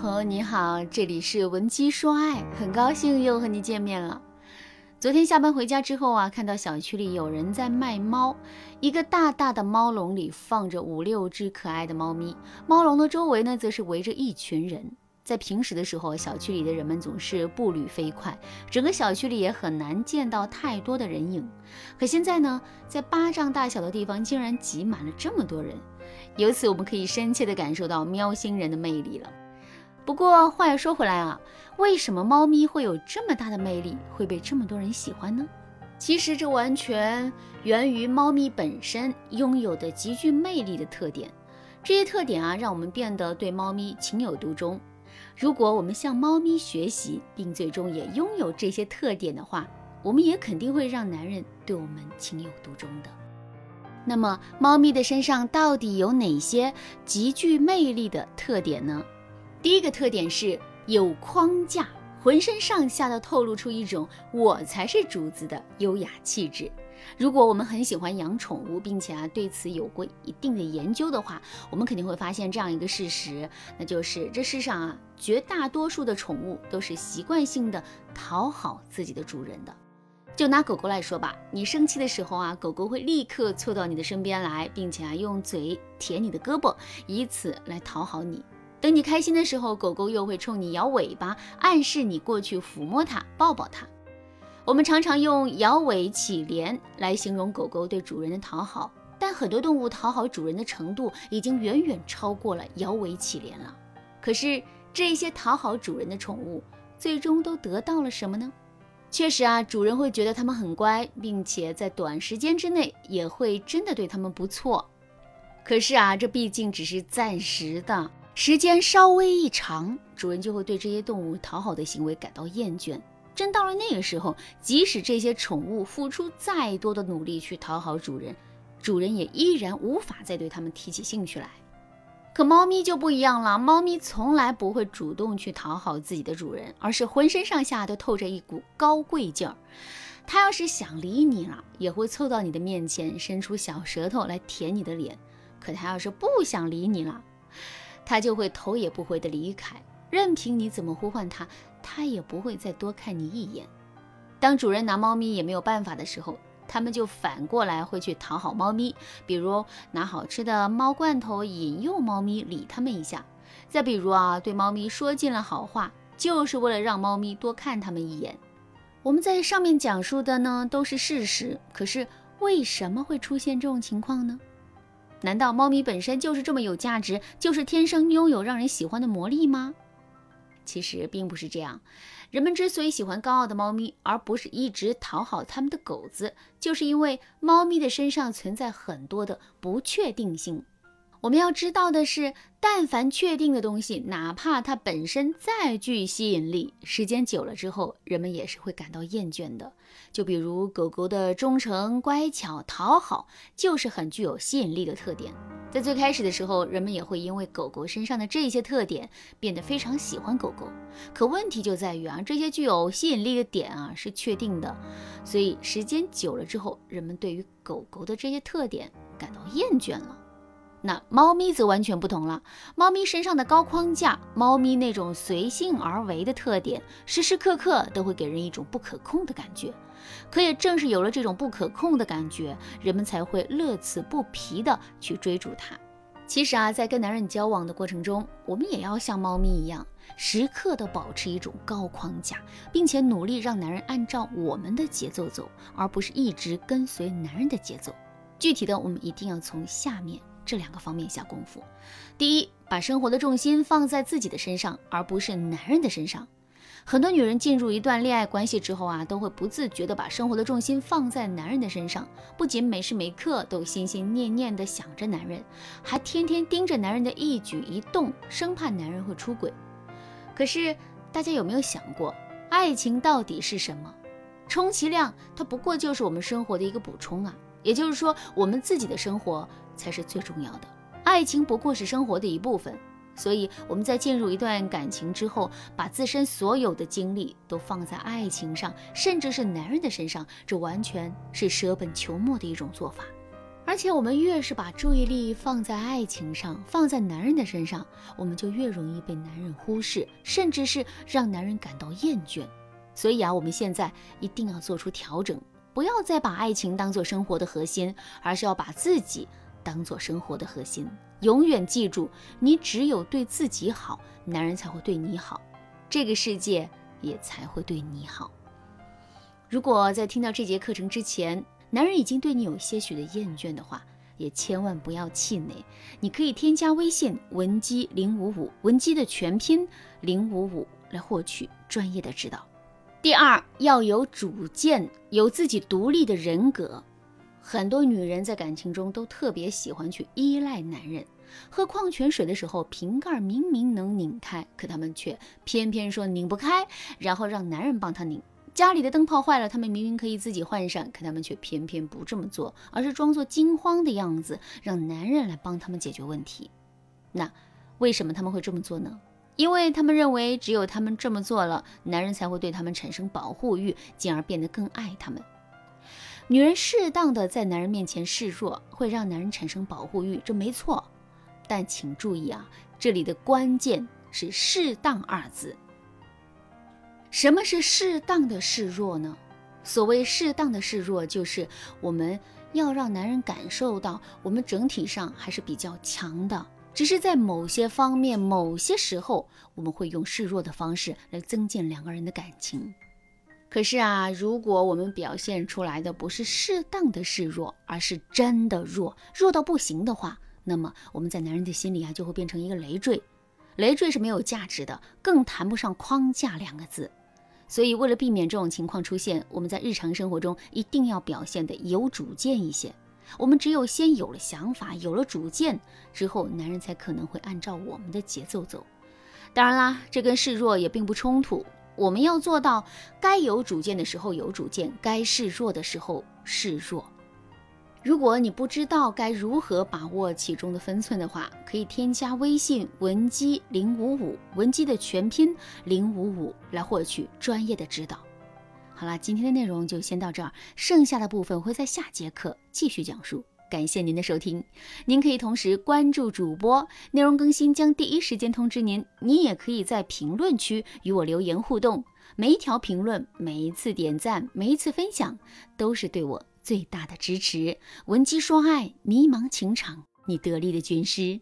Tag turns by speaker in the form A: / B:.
A: 朋友你好，这里是文姬说爱，很高兴又和你见面了。昨天下班回家之后啊，看到小区里有人在卖猫，一个大大的猫笼里放着五六只可爱的猫咪，猫笼的周围呢，则是围着一群人。在平时的时候，小区里的人们总是步履飞快，整个小区里也很难见到太多的人影。可现在呢，在巴掌大小的地方竟然挤满了这么多人，由此我们可以深切地感受到喵星人的魅力了。不过话又说回来啊，为什么猫咪会有这么大的魅力，会被这么多人喜欢呢？其实这完全源于猫咪本身拥有的极具魅力的特点。这些特点啊，让我们变得对猫咪情有独钟。如果我们向猫咪学习，并最终也拥有这些特点的话，我们也肯定会让男人对我们情有独钟的。那么，猫咪的身上到底有哪些极具魅力的特点呢？第一个特点是有框架，浑身上下的透露出一种“我才是主子”的优雅气质。如果我们很喜欢养宠物，并且啊对此有过一定的研究的话，我们肯定会发现这样一个事实，那就是这世上啊绝大多数的宠物都是习惯性的讨好自己的主人的。就拿狗狗来说吧，你生气的时候啊，狗狗会立刻凑到你的身边来，并且啊用嘴舔你的胳膊，以此来讨好你。等你开心的时候，狗狗又会冲你摇尾巴，暗示你过去抚摸它、抱抱它。我们常常用摇尾乞怜来形容狗狗对主人的讨好，但很多动物讨好主人的程度已经远远超过了摇尾乞怜了。可是这些讨好主人的宠物，最终都得到了什么呢？确实啊，主人会觉得它们很乖，并且在短时间之内也会真的对它们不错。可是啊，这毕竟只是暂时的，时间稍微一长，主人就会对这些动物讨好的行为感到厌倦。真到了那个时候，即使这些宠物付出再多的努力去讨好主人，主人也依然无法再对它们提起兴趣来。可猫咪就不一样了，猫咪从来不会主动去讨好自己的主人，而是浑身上下都透着一股高贵劲儿。它要是想理你了，也会凑到你的面前，伸出小舌头来舔你的脸；可它要是不想理你了，它就会头也不回地离开。任凭你怎么呼唤它，它也不会再多看你一眼。当主人拿猫咪也没有办法的时候，他们就反过来会去讨好猫咪，比如拿好吃的猫罐头引诱猫咪理他们一下；再比如啊，对猫咪说尽了好话，就是为了让猫咪多看他们一眼。我们在上面讲述的呢都是事实，可是为什么会出现这种情况呢？难道猫咪本身就是这么有价值，就是天生拥有让人喜欢的魔力吗？其实并不是这样，人们之所以喜欢高傲的猫咪，而不是一直讨好它们的狗子，就是因为猫咪的身上存在很多的不确定性。我们要知道的是，但凡确定的东西，哪怕它本身再具吸引力，时间久了之后，人们也是会感到厌倦的。就比如狗狗的忠诚、乖巧、讨好，就是很具有吸引力的特点。在最开始的时候，人们也会因为狗狗身上的这些特点，变得非常喜欢狗狗。可问题就在于啊，这些具有吸引力的点啊是确定的，所以时间久了之后，人们对于狗狗的这些特点感到厌倦了。那猫咪则完全不同了，猫咪身上的高框架，猫咪那种随性而为的特点，时时刻刻都会给人一种不可控的感觉。可也正是有了这种不可控的感觉，人们才会乐此不疲的去追逐它。其实啊，在跟男人交往的过程中，我们也要像猫咪一样，时刻的保持一种高框架，并且努力让男人按照我们的节奏走，而不是一直跟随男人的节奏。具体的，我们一定要从下面。这两个方面下功夫。第一，把生活的重心放在自己的身上，而不是男人的身上。很多女人进入一段恋爱关系之后啊，都会不自觉地把生活的重心放在男人的身上，不仅每时每刻都心心念念地想着男人，还天天盯着男人的一举一动，生怕男人会出轨。可是大家有没有想过，爱情到底是什么？充其量它不过就是我们生活的一个补充啊。也就是说，我们自己的生活才是最重要的，爱情不过是生活的一部分。所以我们在进入一段感情之后，把自身所有的精力都放在爱情上，甚至是男人的身上，这完全是舍本求末的一种做法。而且我们越是把注意力放在爱情上，放在男人的身上，我们就越容易被男人忽视，甚至是让男人感到厌倦。所以啊，我们现在一定要做出调整，不要再把爱情当做生活的核心，而是要把自己当做生活的核心。永远记住，你只有对自己好，男人才会对你好，这个世界也才会对你好。如果在听到这节课程之前，男人已经对你有些许的厌倦的话，也千万不要气馁。你可以添加微信文姬零五五，文姬的全拼零五五来获取专业的指导。第二，要有主见，有自己独立的人格。很多女人在感情中都特别喜欢去依赖男人，喝矿泉水的时候瓶盖明明能拧开，可他们却偏偏说拧不开，然后让男人帮他拧。家里的灯泡坏了，他们明明可以自己换上，可他们却偏偏不这么做，而是装作惊慌的样子，让男人来帮他们解决问题。那为什么他们会这么做呢？因为他们认为只有他们这么做了，男人才会对他们产生保护欲，进而变得更爱他们。女人适当的在男人面前示弱，会让男人产生保护欲，这没错。但请注意啊，这里的关键是“适当”二字。什么是适当的示弱呢？所谓适当的示弱，就是我们要让男人感受到我们整体上还是比较强的，只是在某些方面、某些时候，我们会用示弱的方式来增进两个人的感情。可是啊，如果我们表现出来的不是适当的示弱，而是真的弱，弱到不行的话，那么我们在男人的心里啊，就会变成一个累赘。累赘是没有价值的，更谈不上框架两个字。所以，为了避免这种情况出现，我们在日常生活中一定要表现的有主见一些。我们只有先有了想法，有了主见之后，男人才可能会按照我们的节奏走。当然啦，这跟示弱也并不冲突。我们要做到，该有主见的时候有主见，该示弱的时候示弱。如果你不知道该如何把握其中的分寸的话，可以添加微信文姬零五五，文姬的全拼零五五来获取专业的指导。好了，今天的内容就先到这儿，剩下的部分会在下节课继续讲述。感谢您的收听，您可以同时关注主播，内容更新将第一时间通知您。您也可以在评论区与我留言互动，每一条评论、每一次点赞、每一次分享，都是对我。最大的支持，闻鸡说爱，迷茫情场，你得力的军师。